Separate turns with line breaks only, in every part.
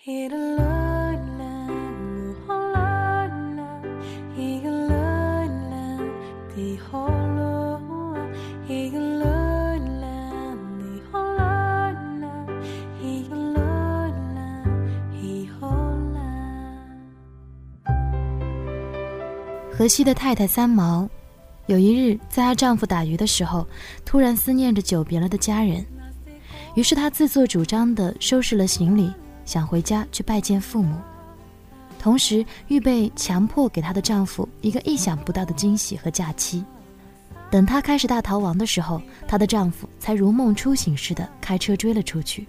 荷西的太太三毛，有一日在她丈夫打鱼的时候，突然思念着久别了的家人，于是她自作主张地收拾了行李，想回家去拜见父母，同时预备强迫给她的丈夫一个意想不到的惊喜和假期。等她开始大逃亡的时候，她的丈夫才如梦初醒似的开车追了出去。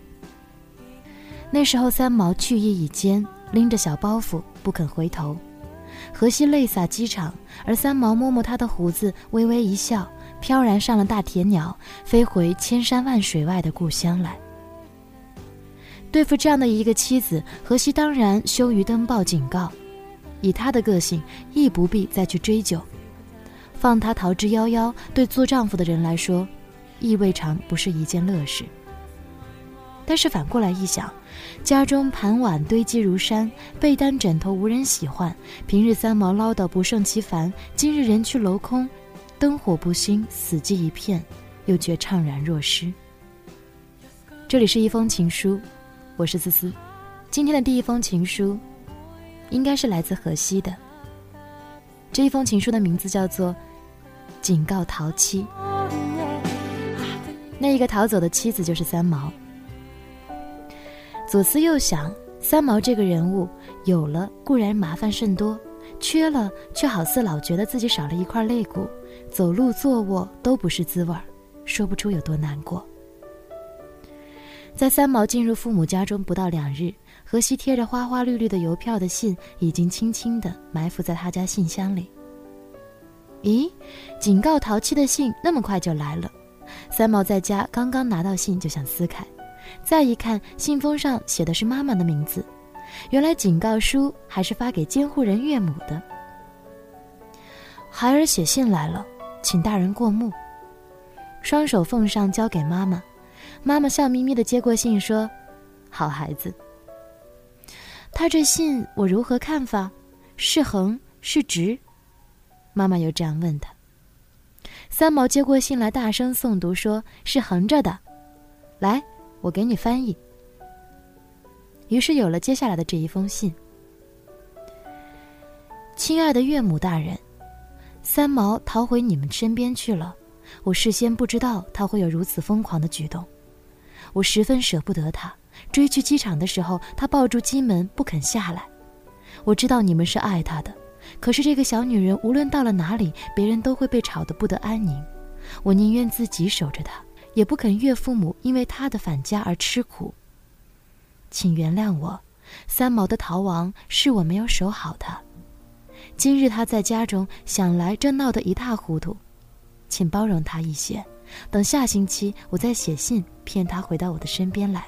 那时候三毛去意已坚，拎着小包袱不肯回头。荷西泪洒机场，而三毛摸摸他的胡子，微微一笑，飘然上了大铁鸟，飞回千山万水外的故乡来。对付这样的一个妻子，荷西当然羞于登报警告。以他的个性，亦不必再去追究，放他逃之夭夭，对做丈夫的人来说，亦未尝不是一件乐事。但是反过来一想，家中盘碗堆积如山，被单枕头无人喜欢。平日三毛唠叨不胜其烦，今日人去楼空，灯火不兴，死寂一片，又觉怅然若失。这里是一封情书，我是思思。今天的第一封情书，应该是来自河西的。这一封情书的名字叫做《警告逃妻》。那一个逃走的妻子就是三毛。左思右想，三毛这个人物有了固然麻烦甚多，缺了却好似老觉得自己少了一块肋骨，走路坐卧都不是滋味儿，说不出有多难过。在三毛进入父母家中不到两日，荷西贴着花花绿绿的邮票的信已经轻轻地埋伏在他家信箱里。咦，警告淘气的信那么快就来了，三毛在家刚刚拿到信就想撕开。再一看，信封上写的是妈妈的名字，原来警告书还是发给监护人岳母的。孩儿写信来了，请大人过目。双手奉上，交给妈妈。妈妈笑眯眯的接过信，说：“好孩子。”他这信我如何看法？是横是直？妈妈又这样问他。三毛接过信来，大声诵读，说是横着的。来。我给你翻译。于是有了接下来的这一封信。亲爱的岳母大人，三毛逃回你们身边去了。我事先不知道他会有如此疯狂的举动，我十分舍不得他。追去机场的时候，他抱住机门不肯下来。我知道你们是爱他的，可是这个小女人无论到了哪里，别人都会被吵得不得安宁。我宁愿自己守着她。也不肯岳父母因为她的返家而吃苦。请原谅我，三毛的逃亡是我没有守好她。今日她在家中想来，正闹得一塌糊涂，请包容她一些。等下星期我再写信骗他回到我的身边来，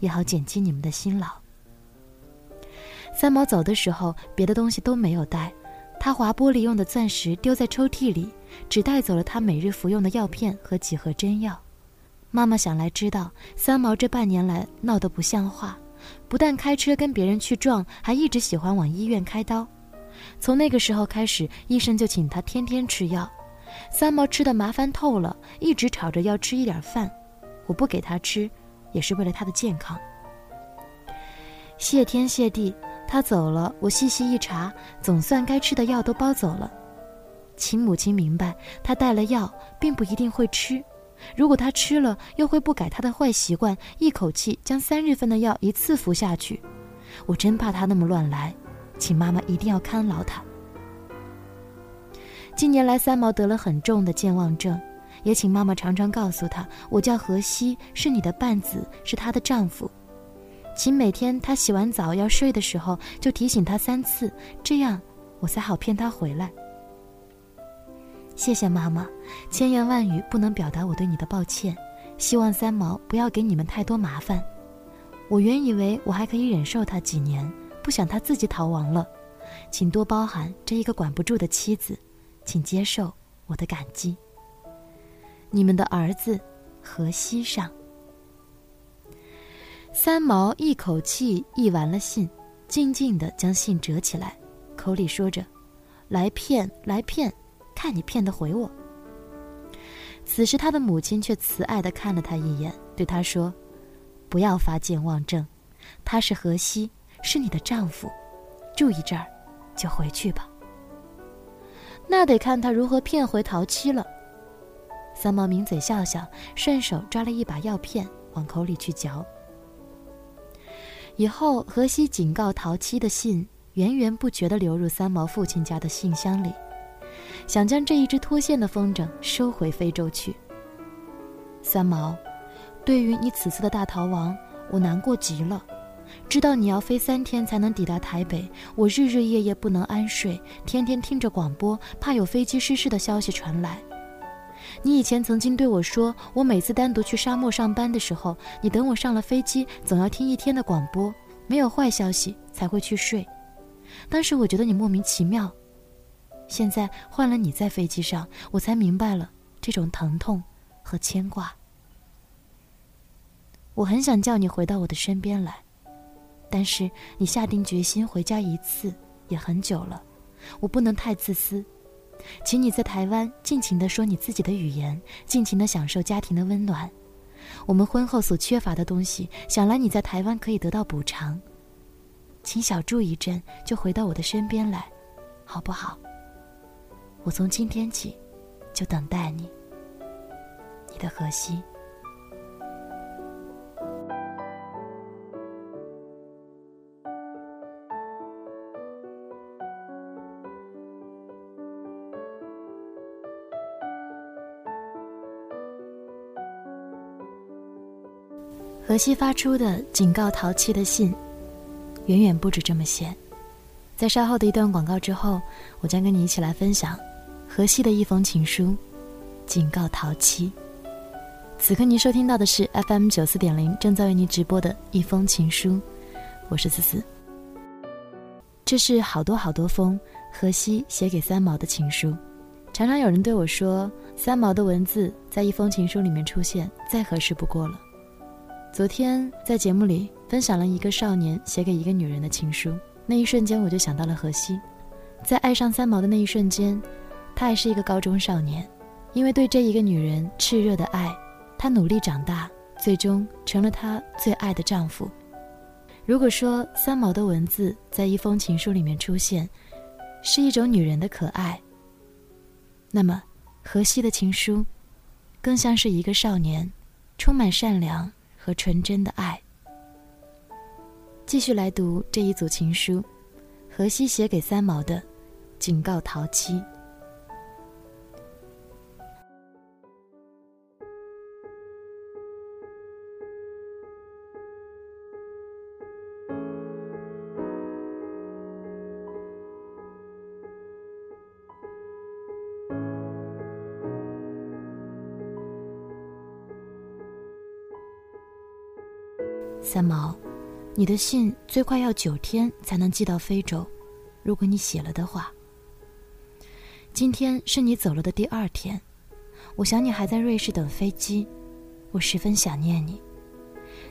也好减轻你们的辛劳。三毛走的时候，别的东西都没有带，他划玻璃用的钻石丢在抽屉里，只带走了他每日服用的药片和几盒针药。妈妈想来知道，三毛这半年来闹得不像话，不但开车跟别人去撞，还一直喜欢往医院开刀。从那个时候开始，医生就请他天天吃药。三毛吃的麻烦透了，一直吵着要吃一点饭。我不给他吃，也是为了他的健康。谢天谢地，他走了。我细细一查，总算该吃的药都包走了。请母亲明白，他带了药，并不一定会吃。如果他吃了，又会不改他的坏习惯，一口气将三日份的药一次服下去。我真怕他那么乱来，请妈妈一定要看牢他。近年来，三毛得了很重的健忘症，也请妈妈常常告诉他，我叫荷西，是你的伴子，是她的丈夫。请每天他洗完澡要睡的时候，就提醒他三次，这样我才好骗他回来。谢谢妈妈，千言万语不能表达我对你的抱歉。希望三毛不要给你们太多麻烦。我原以为我还可以忍受他几年，不想他自己逃亡了。请多包涵这一个管不住的妻子，请接受我的感激。你们的儿子，荷西上。三毛一口气译完了信，静静的将信折起来，口里说着：“来骗，来骗，看你骗得回我。”此时，他的母亲却慈爱的看了他一眼，对他说：“不要发健忘症，他是荷西，是你的丈夫，住一阵儿，就回去吧。”那得看他如何骗回陶七了。三毛抿嘴笑笑，顺手抓了一把药片往口里去嚼。以后，荷西警告陶七的信源源不绝地流入三毛父亲家的信箱里。想将这一只脱线的风筝收回非洲去。三毛，对于你此次的大逃亡，我难过极了。知道你要飞三天才能抵达台北，我日日夜夜不能安睡，天天听着广播，怕有飞机失事的消息传来。你以前曾经对我说，我每次单独去沙漠上班的时候，你等我上了飞机，总要听一天的广播，没有坏消息才会去睡。当时我觉得你莫名其妙。现在换了你在飞机上，我才明白了这种疼痛和牵挂。我很想叫你回到我的身边来，但是你下定决心回家一次也很久了，我不能太自私。请你在台湾尽情地说你自己的语言，尽情地享受家庭的温暖。我们婚后所缺乏的东西，想来你在台湾可以得到补偿。请小住一阵，就回到我的身边来，好不好？我从今天起，就等待你，你的荷西。西发出的警告淘气的信，远远不止这么些。在稍后的一段广告之后，我将跟你一起来分享。荷西的一封情书，警告淘气。此刻您收听到的是 FM 九四点零，正在为您直播的一封情书，我是思思。这是好多好多封荷西写给三毛的情书。常常有人对我说，三毛的文字在一封情书里面出现，再合适不过了。昨天在节目里分享了一个少年写给一个女人的情书，那一瞬间我就想到了荷西，在爱上三毛的那一瞬间。他还是一个高中少年，因为对这一个女人炽热的爱，他努力长大，最终成了她最爱的丈夫。如果说三毛的文字在一封情书里面出现，是一种女人的可爱，那么荷西的情书，更像是一个少年，充满善良和纯真的爱。继续来读这一组情书，荷西写给三毛的，警告淘气。三毛，你的信最快要九天才能寄到非洲，如果你写了的话。今天是你走了的第二天，我想你还在瑞士等飞机，我十分想念你。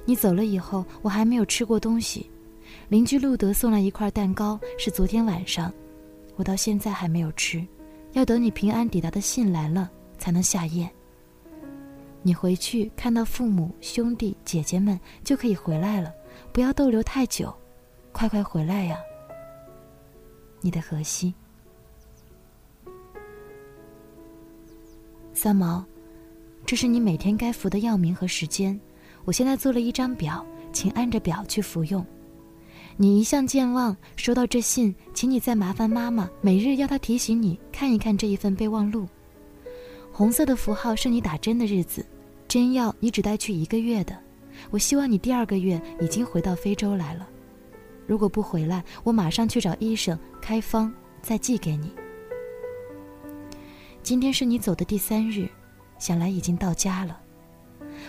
你走了以后，我还没有吃过东西。邻居路德送来一块蛋糕，是昨天晚上，我到现在还没有吃，要等你平安抵达的信来了才能下咽。你回去看到父母、兄弟、姐姐们就可以回来了，不要逗留太久，快快回来呀！你的荷西，三毛，这是你每天该服的药名和时间，我现在做了一张表，请按着表去服用。你一向健忘，收到这信，请你再麻烦妈妈每日要她提醒你看一看这一份备忘录。红色的符号是你打针的日子。真药你只带去一个月的，我希望你第二个月已经回到非洲来了。如果不回来，我马上去找医生开方，再寄给你。今天是你走的第三日，想来已经到家了。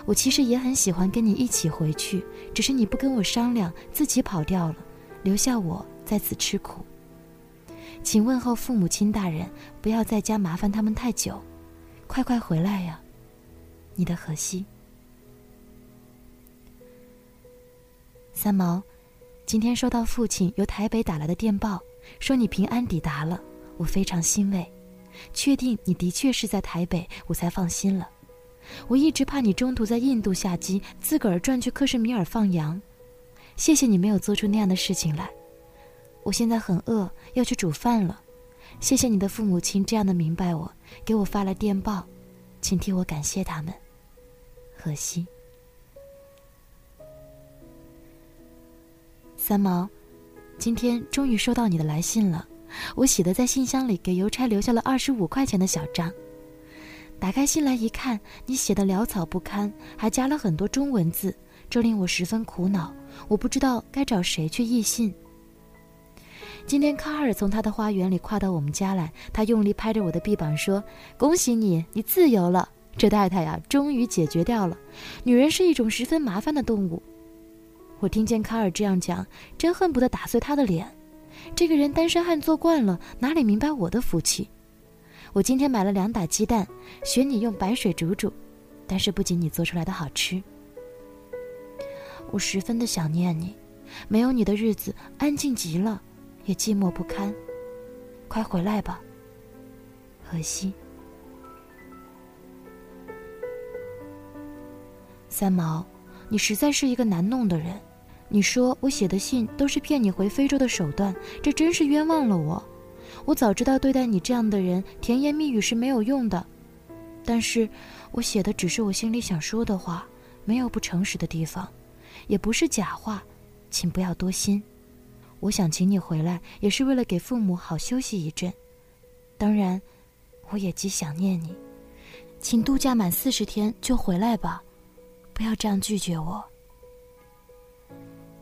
我其实也很喜欢跟你一起回去，只是你不跟我商量，自己跑掉了，留下我在此吃苦。请问候父母亲大人，不要在家麻烦他们太久，快快回来呀！你的荷西，三毛，今天收到父亲由台北打来的电报，说你平安抵达了，我非常欣慰。确定你的确是在台北，我才放心了。我一直怕你中途在印度下机，自个儿转去克什米尔放羊。谢谢你没有做出那样的事情来。我现在很饿，要去煮饭了。谢谢你的父母亲这样的明白我，给我发了电报，请替我感谢他们。荷西。三毛，今天终于收到你的来信了。我喜得在信箱里给邮差留下了二十五块钱的小账。打开信来一看，你写的潦草不堪，还加了很多中文字，这令我十分苦恼。我不知道该找谁去译信。今天卡尔从他的花园里跨到我们家来，他用力拍着我的臂膀说：“恭喜你，你自由了。这太太呀，终于解决掉了。女人是一种十分麻烦的动物。”我听见卡尔这样讲，真恨不得打碎他的脸。这个人单身汉做惯了，哪里明白我的福气？我今天买了两打鸡蛋，学你用白水煮煮，但是不仅你做出来的好吃。我十分的想念你，没有你的日子安静极了。也寂寞不堪，快回来吧，荷西。三毛，你实在是一个难弄的人。你说我写的信都是骗你回非洲的手段，这真是冤枉了我。我早知道对待你这样的人，甜言蜜语是没有用的。但是，我写的只是我心里想说的话，没有不诚实的地方，也不是假话，请不要多心。我想请你回来，也是为了给父母好休息一阵。当然，我也极想念你，请度假满四十天就回来吧，不要这样拒绝我。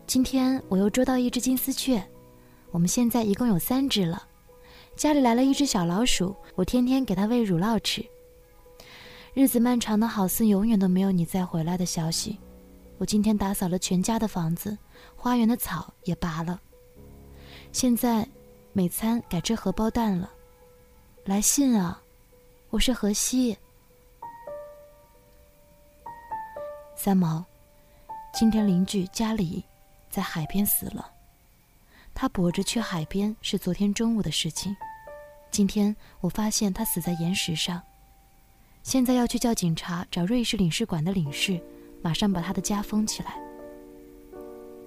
今天我又捉到一只金丝雀，我们现在一共有三只了。家里来了一只小老鼠，我天天给它喂乳酪吃。日子漫长的好似永远都没有你再回来的消息。我今天打扫了全家的房子，花园的草也拔了。现在，每餐改吃荷包蛋了。来信啊，我是荷西。三毛，今天邻居家里在海边死了。他跛着去海边是昨天中午的事情。今天我发现他死在岩石上。现在要去叫警察找瑞士领事馆的领事，马上把他的家封起来。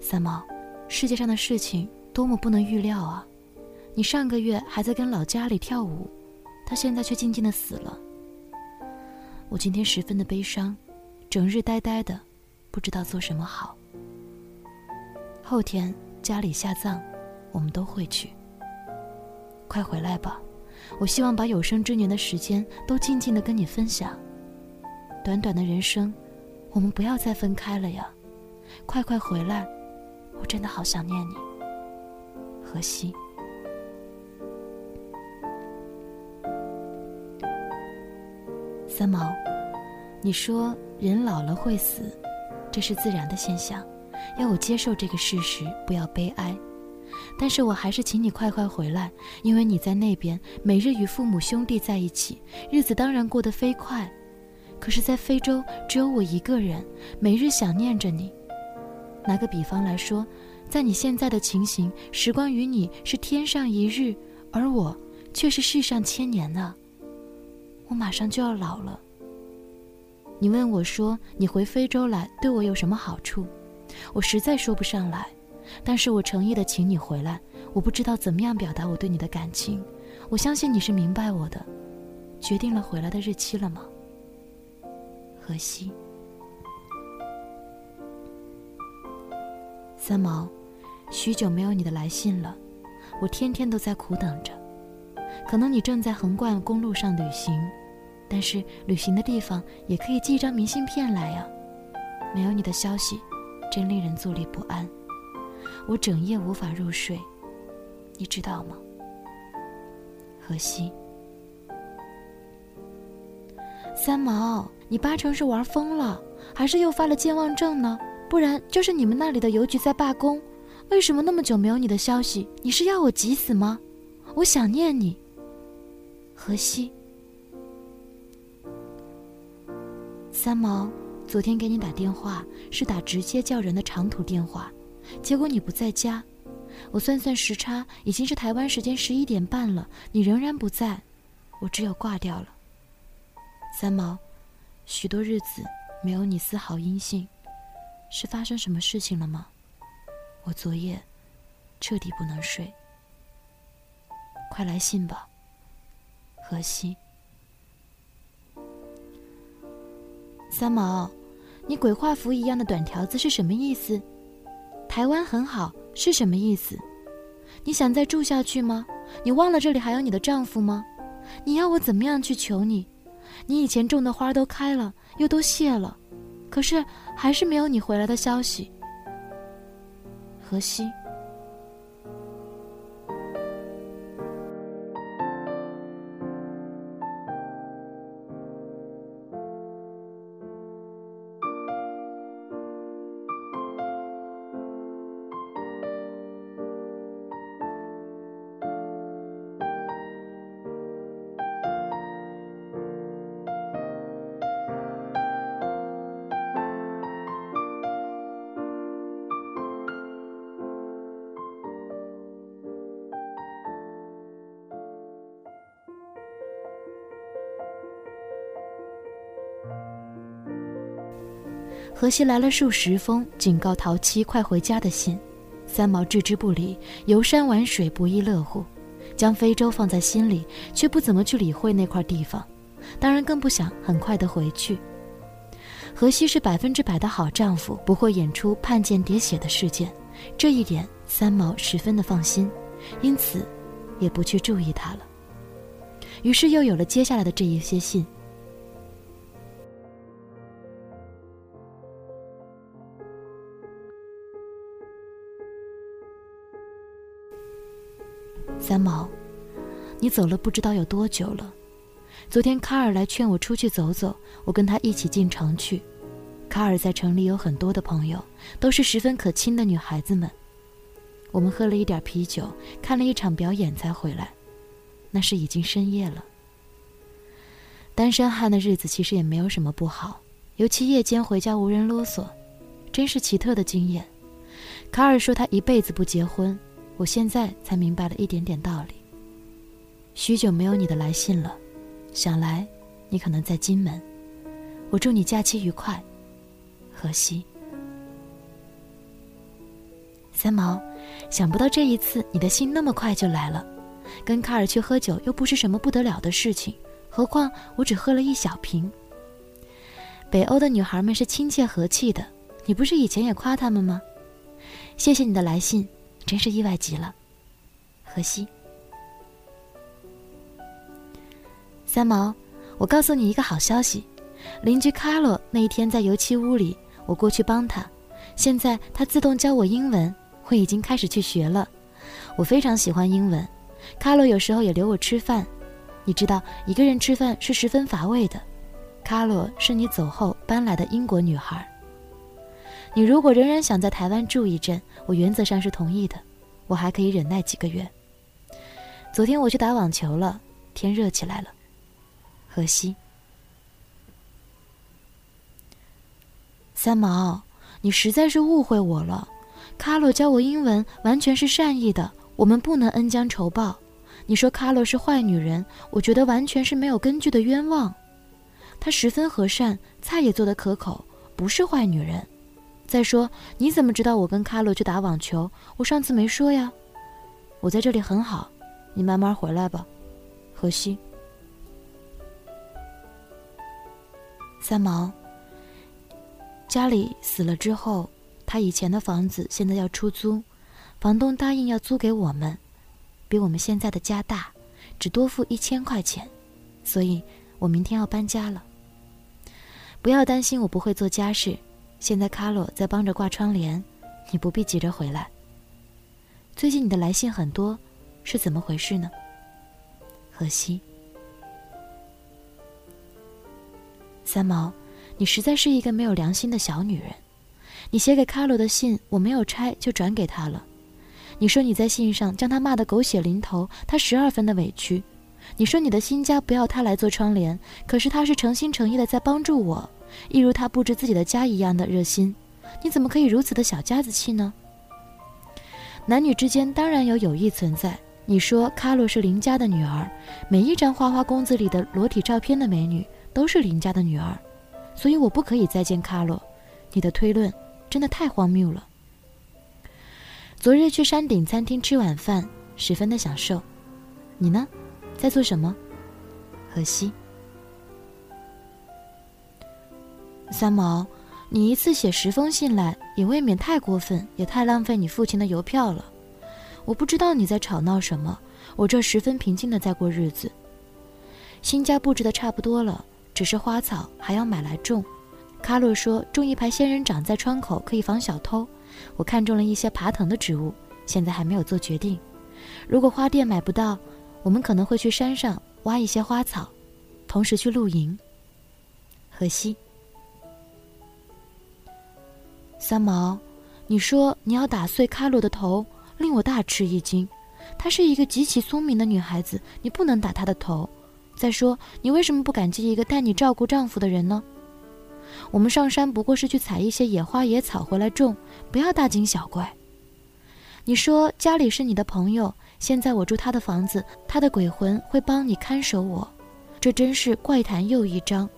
三毛，世界上的事情。多么不能预料啊！你上个月还在跟老家里跳舞，他现在却静静的死了。我今天十分的悲伤，整日呆呆的，不知道做什么好。后天家里下葬，我们都会去。快回来吧，我希望把有生之年的时间都静静的跟你分享。短短的人生，我们不要再分开了呀！快快回来，我真的好想念你。荷西，三毛，你说人老了会死，这是自然的现象，要我接受这个事实，不要悲哀。但是我还是请你快快回来，因为你在那边每日与父母兄弟在一起，日子当然过得飞快。可是，在非洲只有我一个人，每日想念着你。拿个比方来说。在你现在的情形，时光与你是天上一日，而我却是世上千年呢。我马上就要老了。你问我说，你回非洲来对我有什么好处？我实在说不上来，但是我诚意的请你回来。我不知道怎么样表达我对你的感情，我相信你是明白我的。决定了回来的日期了吗？荷西，三毛。许久没有你的来信了，我天天都在苦等着。可能你正在横贯公路上旅行，但是旅行的地方也可以寄一张明信片来呀。没有你的消息，真令人坐立不安。我整夜无法入睡，你知道吗？荷西，三毛，你八成是玩疯了，还是又发了健忘症呢？不然就是你们那里的邮局在罢工。为什么那么久没有你的消息？你是要我急死吗？我想念你，荷西。三毛，昨天给你打电话是打直接叫人的长途电话，结果你不在家。我算算时差，已经是台湾时间十一点半了，你仍然不在，我只有挂掉了。三毛，许多日子没有你丝毫音信，是发生什么事情了吗？我昨夜彻底不能睡。快来信吧，荷西。三毛，你鬼画符一样的短条子是什么意思？台湾很好是什么意思？你想再住下去吗？你忘了这里还有你的丈夫吗？你要我怎么样去求你？你以前种的花都开了，又都谢了，可是还是没有你回来的消息。荷西。荷西来了数十封警告陶七快回家的信，三毛置之不理，游山玩水不亦乐乎，将非洲放在心里，却不怎么去理会那块地方，当然更不想很快的回去。荷西是百分之百的好丈夫，不会演出叛间喋血的事件，这一点三毛十分的放心，因此也不去注意他了。于是又有了接下来的这一些信。三毛，你走了不知道有多久了。昨天卡尔来劝我出去走走，我跟他一起进城去。卡尔在城里有很多的朋友，都是十分可亲的女孩子们。我们喝了一点啤酒，看了一场表演才回来。那是已经深夜了。单身汉的日子其实也没有什么不好，尤其夜间回家无人啰嗦，真是奇特的经验。卡尔说他一辈子不结婚。我现在才明白了一点点道理。许久没有你的来信了，想来你可能在金门。我祝你假期愉快，荷西。三毛，想不到这一次你的信那么快就来了。跟卡尔去喝酒又不是什么不得了的事情，何况我只喝了一小瓶。北欧的女孩们是亲切和气的，你不是以前也夸她们吗？谢谢你的来信。真是意外极了，荷西。三毛，我告诉你一个好消息，邻居卡洛那一天在油漆屋里，我过去帮他，现在他自动教我英文，我已经开始去学了。我非常喜欢英文，卡洛有时候也留我吃饭。你知道，一个人吃饭是十分乏味的。卡洛是你走后搬来的英国女孩。你如果仍然想在台湾住一阵，我原则上是同意的，我还可以忍耐几个月。昨天我去打网球了，天热起来了。荷西，三毛，你实在是误会我了。卡洛教我英文完全是善意的，我们不能恩将仇报。你说卡洛是坏女人，我觉得完全是没有根据的冤枉。她十分和善，菜也做得可口，不是坏女人。再说，你怎么知道我跟卡洛去打网球？我上次没说呀。我在这里很好，你慢慢回来吧，荷西。三毛，家里死了之后，他以前的房子现在要出租，房东答应要租给我们，比我们现在的家大，只多付一千块钱，所以我明天要搬家了。不要担心，我不会做家事。现在卡洛在帮着挂窗帘，你不必急着回来。最近你的来信很多，是怎么回事呢？荷西，三毛，你实在是一个没有良心的小女人。你写给卡洛的信我没有拆就转给他了。你说你在信上将他骂得狗血淋头，他十二分的委屈。你说你的新家不要他来做窗帘，可是他是诚心诚意的在帮助我。一如他布置自己的家一样的热心，你怎么可以如此的小家子气呢？男女之间当然有友谊存在。你说卡洛是林家的女儿，每一张花花公子里的裸体照片的美女都是林家的女儿，所以我不可以再见卡洛。你的推论真的太荒谬了。昨日去山顶餐厅吃晚饭，十分的享受。你呢，在做什么？荷西。三毛，你一次写十封信来，也未免太过分，也太浪费你父亲的邮票了。我不知道你在吵闹什么，我这十分平静的在过日子。新家布置的差不多了，只是花草还要买来种。卡洛说种一排仙人掌在窗口可以防小偷。我看中了一些爬藤的植物，现在还没有做决定。如果花店买不到，我们可能会去山上挖一些花草，同时去露营。荷西，三毛，你说你要打碎卡洛的头。令我大吃一惊，她是一个极其聪明的女孩子，你不能打她的头。再说，你为什么不感激一个带你照顾丈夫的人呢？我们上山不过是去采一些野花野草回来种，不要大惊小怪。你说家里是你的朋友，现在我住他的房子，他的鬼魂会帮你看守我，这真是怪谈又一章。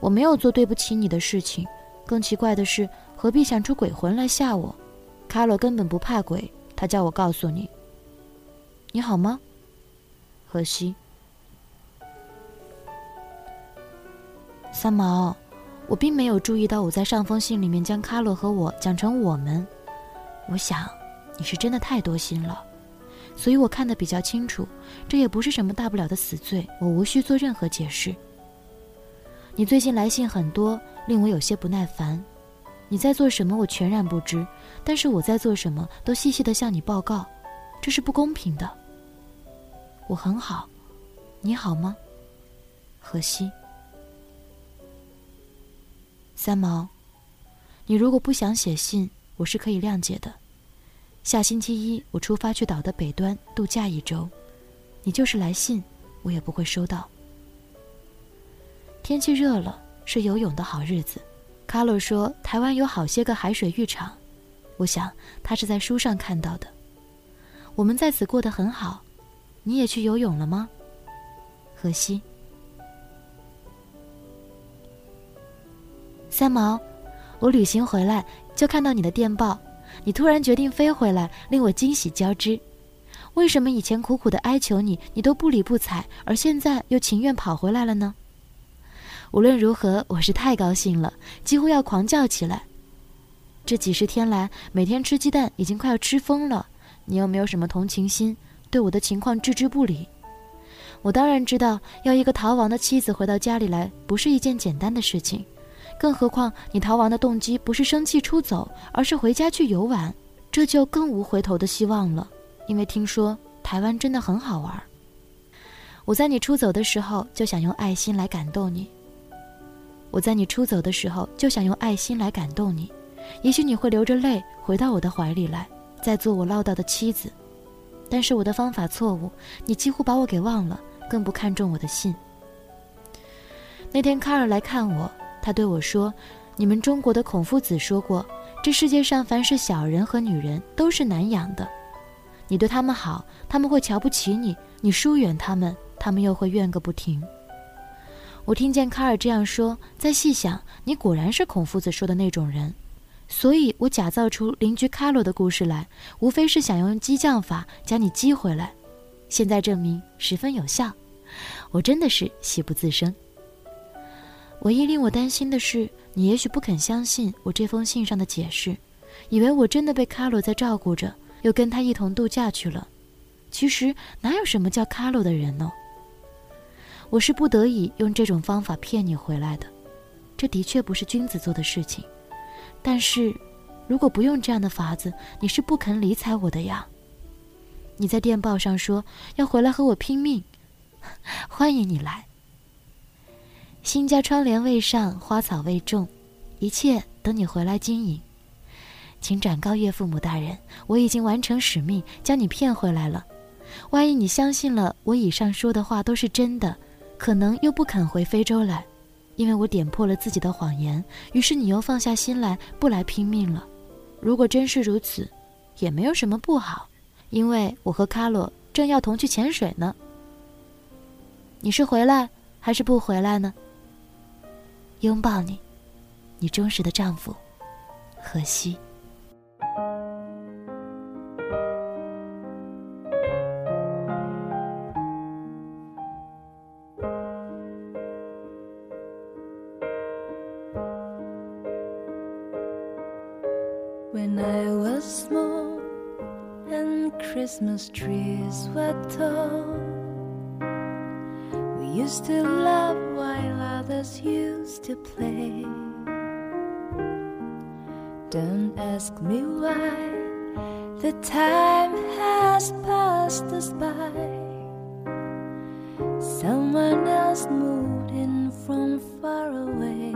我没有做对不起你的事情，更奇怪的是，何必想出鬼魂来吓我？卡罗根本不怕鬼。他叫我告诉你，你好吗，荷西？三毛，我并没有注意到我在上封信里面将卡洛和我讲成我们。我想你是真的太多心了，所以我看得比较清楚。这也不是什么大不了的死罪，我无需做任何解释。你最近来信很多，令我有些不耐烦。你在做什么，我全然不知。但是我在做什么，都细细的向你报告，这是不公平的。我很好，你好吗，荷西？三毛，你如果不想写信，我是可以谅解的。下星期一我出发去岛的北端度假一周，你就是来信，我也不会收到。天气热了，是游泳的好日子。卡洛说：“台湾有好些个海水浴场，我想他是在书上看到的。我们在此过得很好。你也去游泳了吗？”荷西。三毛，我旅行回来就看到你的电报，你突然决定飞回来，令我惊喜交织。为什么以前苦苦的哀求你，你都不理不睬，而现在又情愿跑回来了呢？无论如何，我是太高兴了，几乎要狂叫起来。这几十天来，每天吃鸡蛋已经快要吃疯了。你又没有什么同情心，对我的情况置之不理。我当然知道，要一个逃亡的妻子回到家里来，不是一件简单的事情。更何况，你逃亡的动机不是生气出走，而是回家去游玩，这就更无回头的希望了。因为听说台湾真的很好玩。我在你出走的时候，就想用爱心来感动你。我在你出走的时候就想用爱心来感动你，也许你会流着泪回到我的怀里来，再做我唠叨的妻子。但是我的方法错误，你几乎把我给忘了，更不看重我的信。那天卡尔来看我，他对我说：“你们中国的孔夫子说过，这世界上凡是小人和女人都是难养的。你对他们好，他们会瞧不起你；你疏远他们，他们又会怨个不停。”我听见卡尔这样说，再细想，你果然是孔夫子说的那种人，所以我假造出邻居卡罗的故事来，无非是想用激将法将你激回来。现在证明十分有效，我真的是喜不自胜。唯一令我担心的是，你也许不肯相信我这封信上的解释，以为我真的被卡罗在照顾着，又跟他一同度假去了。其实哪有什么叫卡罗的人呢？我是不得已用这种方法骗你回来的，这的确不是君子做的事情。但是，如果不用这样的法子，你是不肯理睬我的呀。你在电报上说要回来和我拼命，欢迎你来。新家窗帘未上，花草未种，一切等你回来经营。请转告岳父母大人，我已经完成使命，将你骗回来了。万一你相信了我以上说的话都是真的。可能又不肯回非洲来，因为我点破了自己的谎言。于是你又放下心来，不来拼命了。如果真是如此，也没有什么不好，因为我和卡罗正要同去潜水呢。你是回来还是不回来呢？拥抱你，你忠实的丈夫，荷西。
Christmas trees were tall, we used to love while others used to play. Don't ask me why the time has passed us by. Someone else moved in from far away.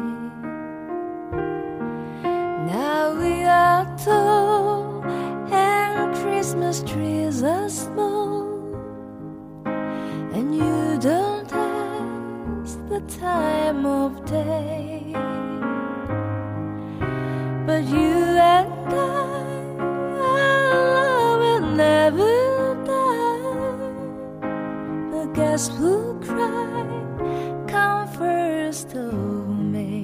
Now we are tall and Christmas trees are small, and you don't ask the time of day, but you and I, our love will never die. The guests who cry come first of May.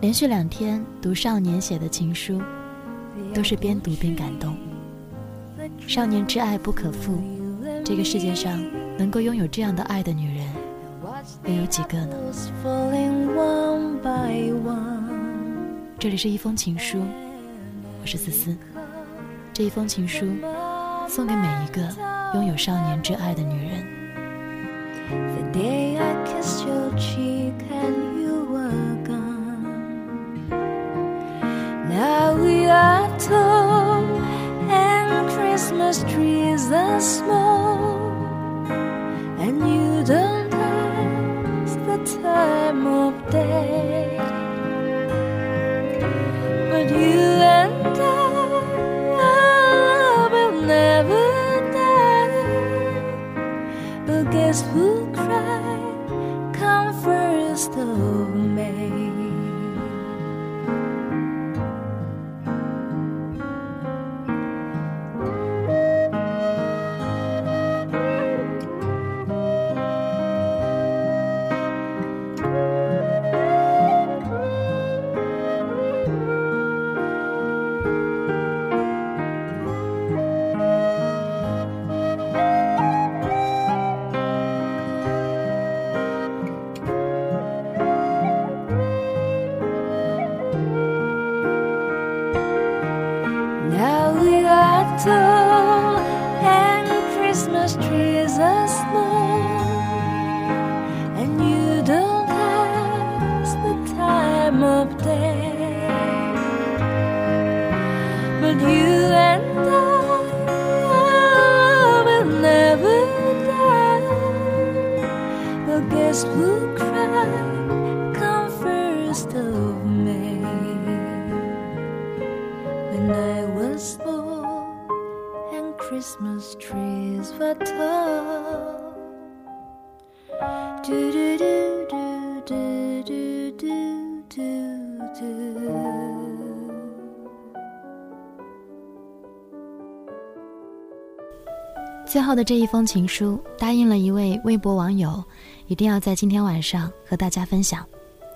连续两天读少年写的情书， 都是边读边感动。少年之爱不可负，这个世界上能够拥有这样的爱的女人，又有几个呢？这里是一封情书，我是思思。这一封情书送给每一个拥有少年之爱的女人。
The day I kissed your cheek and and Christmas trees are small, and you don't ask the time of day. But you and
最后的这一封情书，答应了一位微博网友，一定要在今天晚上和大家分享。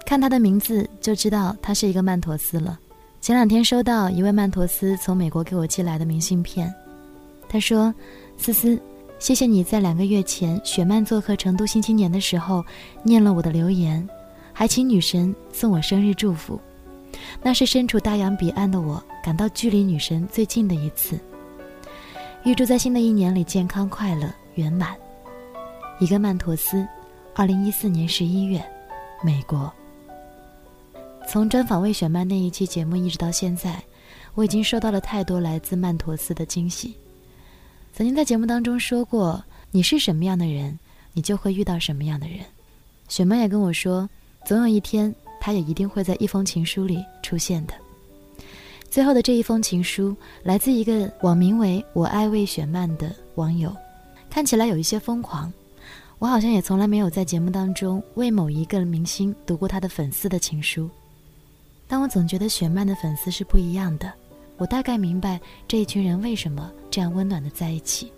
看他的名字就知道他是一个曼陀斯了。前两天收到一位曼陀斯从美国给我寄来的明信片，他说：“思思，谢谢你在两个月前雪曼做客成都新青年的时候念了我的留言，还请女神送我生日祝福。那是身处大洋彼岸的我感到距离女神最近的一次。预祝在新的一年里健康、快乐、圆满。”一个曼陀斯，二零一四年十一月，美国。从专访魏雪曼那一期节目一直到现在，我已经收到了太多来自曼陀斯的惊喜。曾经在节目当中说过，你是什么样的人，你就会遇到什么样的人。雪曼也跟我说，总有一天，他也一定会在一封情书里出现的。最后的这一封情书来自一个网名为“我爱魏雪曼”的网友，看起来有一些疯狂。我好像也从来没有在节目当中为某一个明星读过他的粉丝的情书。但我总觉得雪漫的粉丝是不一样的。我大概明白这一群人为什么这样温暖的在一起。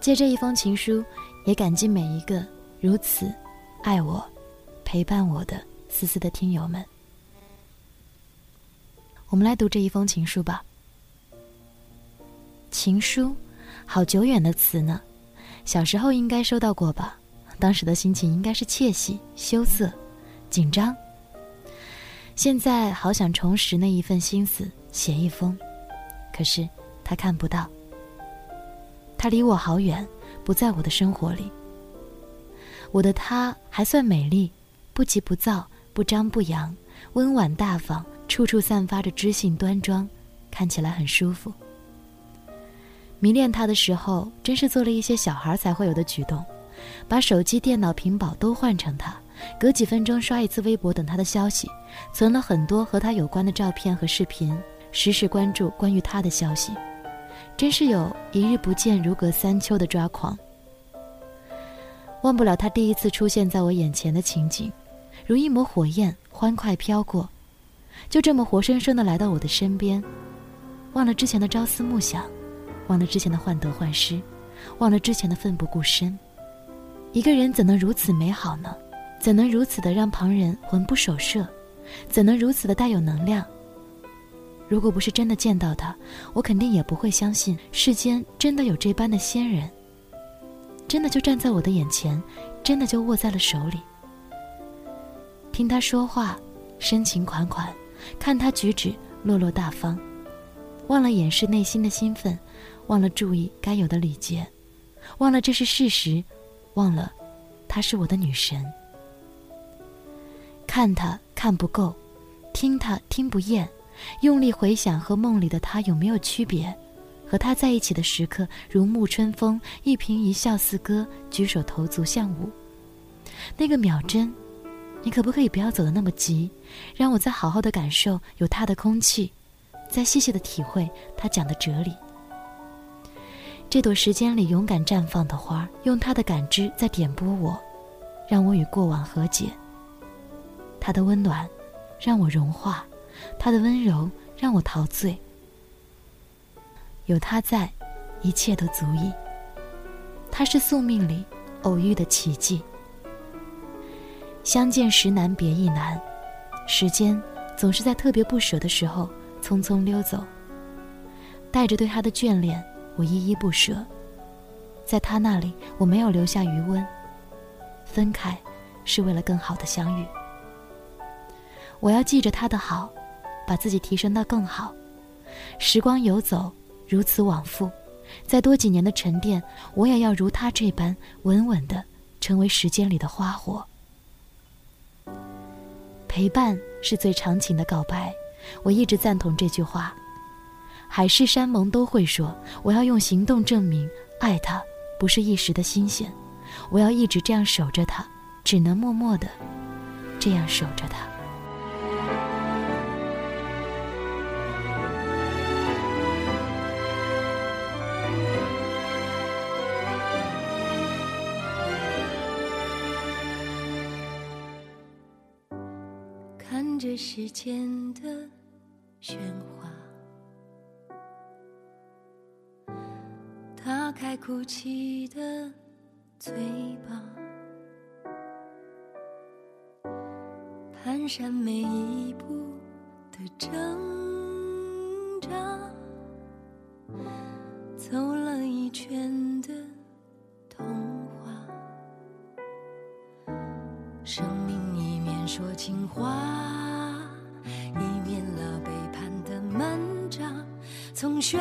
借这一封情书，也感激每一个如此爱我、陪伴我的思思的听友们。我们来读这一封情书吧。情书，好久远的词呢，小时候应该收到过吧？当时的心情应该是窃喜、羞涩、紧张。现在好想重拾那一份心思，写一封，可是他看不到。他离我好远，不在我的生活里。我的他还算美丽，不急不躁，不张不扬，温婉大方。处处散发着知性端庄，看起来很舒服。迷恋他的时候，真是做了一些小孩才会有的举动，把手机、电脑、屏保都换成他，隔几分钟刷一次微博等他的消息，存了很多和他有关的照片和视频，时时关注关于他的消息，真是有一日不见如隔三秋的抓狂。忘不了他第一次出现在我眼前的情景，如一抹火焰欢快飘过。就这么活生生的来到我的身边，忘了之前的朝思暮想，忘了之前的患得患失，忘了之前的奋不顾身。一个人怎能如此美好呢？怎能如此的让旁人魂不守舍？怎能如此的带有能量？如果不是真的见到他，我肯定也不会相信世间真的有这般的仙人。真的就站在我的眼前，真的就握在了手里。听他说话，深情款款。看他举止落落大方，忘了掩饰内心的兴奋，忘了注意该有的礼节，忘了这是事实，忘了她是我的女神。看他看不够，听他听不厌，用力回想和梦里的他有没有区别，和他在一起的时刻如沐春风，一颦一笑似歌，举手投足像舞，那个秒针。你可不可以不要走得那么急，让我再好好的感受有他的空气，再细细的体会他讲的哲理。这朵时间里勇敢绽放的花，用他的感知在点拨我，让我与过往和解。他的温暖，让我融化；他的温柔，让我陶醉。有他在，一切都足矣。他是宿命里偶遇的奇迹。相见时难别亦难，时间总是在特别不舍的时候匆匆溜走。带着对他的眷恋，我依依不舍，在他那里我没有留下余温。分开，是为了更好的相遇。我要记着他的好，把自己提升到更好。时光游走，如此往复，再多几年的沉淀，我也要如他这般稳稳的成为时间里的花火。陪伴是最长情的告白，我一直赞同这句话。海誓山盟都会说，我要用行动证明爱他不是一时的新鲜，我要一直这样守着他，只能默默的这样守着他。
这世间的喧哗，打开哭泣的嘴巴，蹒跚每一步的挣扎，走了一圈的童话，生命一面说情话。同学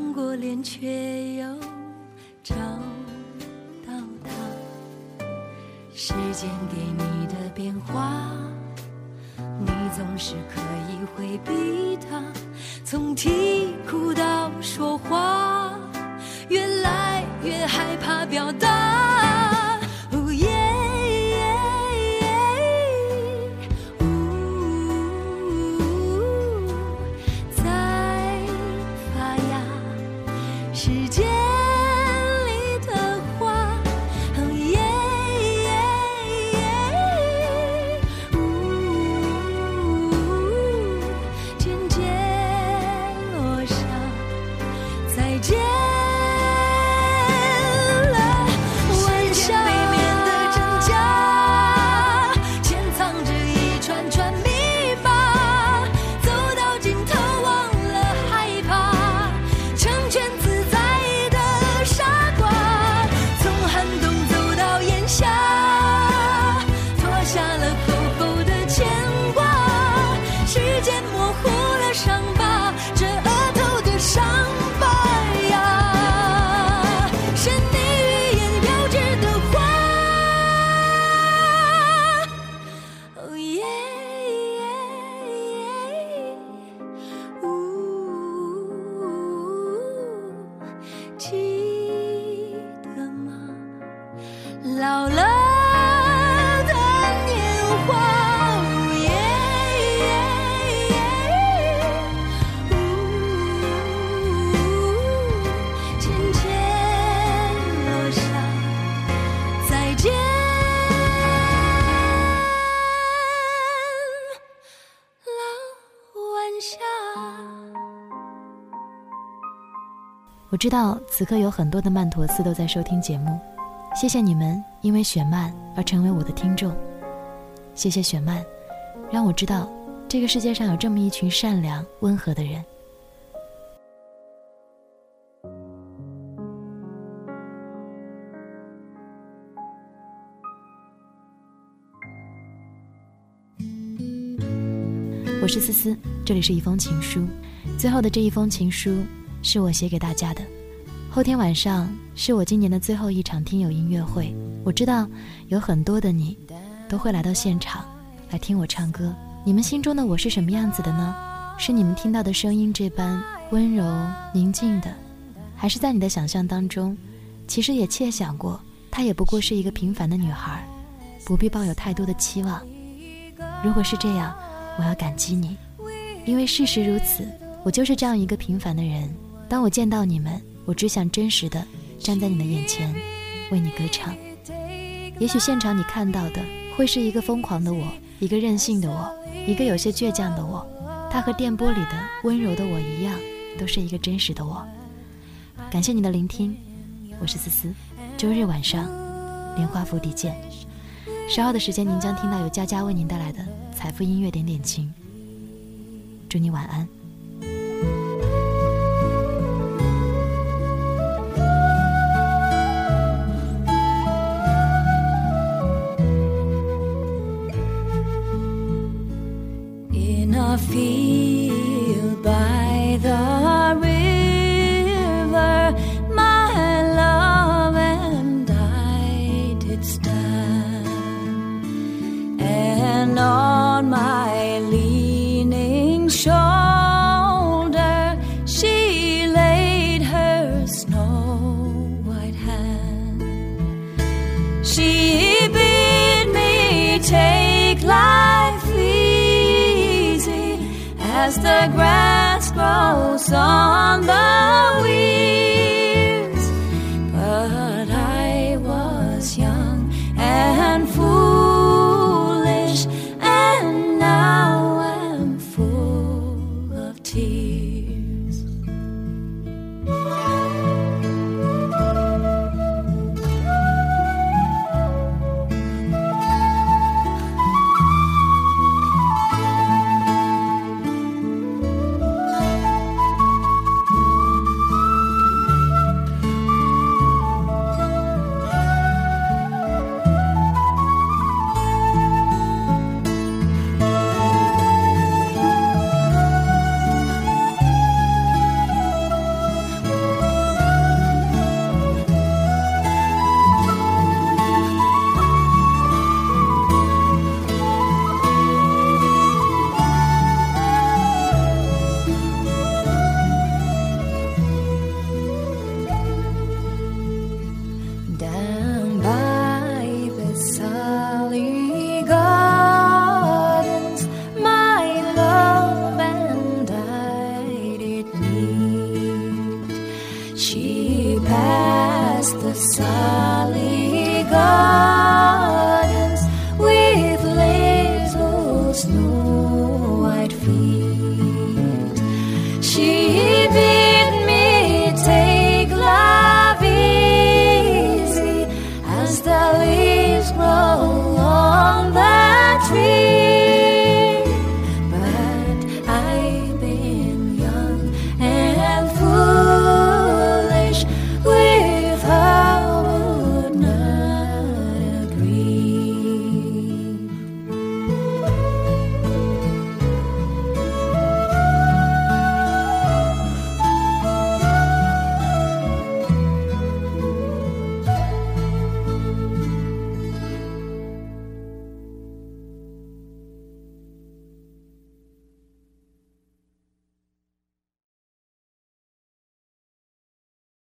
转过脸却又找到他。时间给你的变化，你总是可以回避它。从啼哭到说话，越来越害怕表达。
知道此刻有很多的曼陀斯都在收听节目，谢谢你们因为雪漫而成为我的听众，谢谢雪漫，让我知道这个世界上有这么一群善良温和的人。我是思思，这里是一封情书。最后的这一封情书是我写给大家的。后天晚上是我今年的最后一场听友音乐会，我知道有很多的你都会来到现场来听我唱歌。你们心中的我是什么样子的呢？是你们听到的声音这般温柔宁静的，还是在你的想象当中，其实也窃想过，她也不过是一个平凡的女孩，不必抱有太多的期望。如果是这样，我要感激你，因为事实如此，我就是这样一个平凡的人。当我见到你们，我只想真实的站在你的眼前，为你歌唱。也许现场你看到的会是一个疯狂的我，一个任性的我，一个有些倔强的我。它和电波里的温柔的我一样，都是一个真实的我。感谢你的聆听，我是思思。周日晚上，莲花府邸见。稍后的时间，您将听到由佳佳为您带来的财富音乐点点情。祝你晚安。
feet. As the grass grows on the weeds.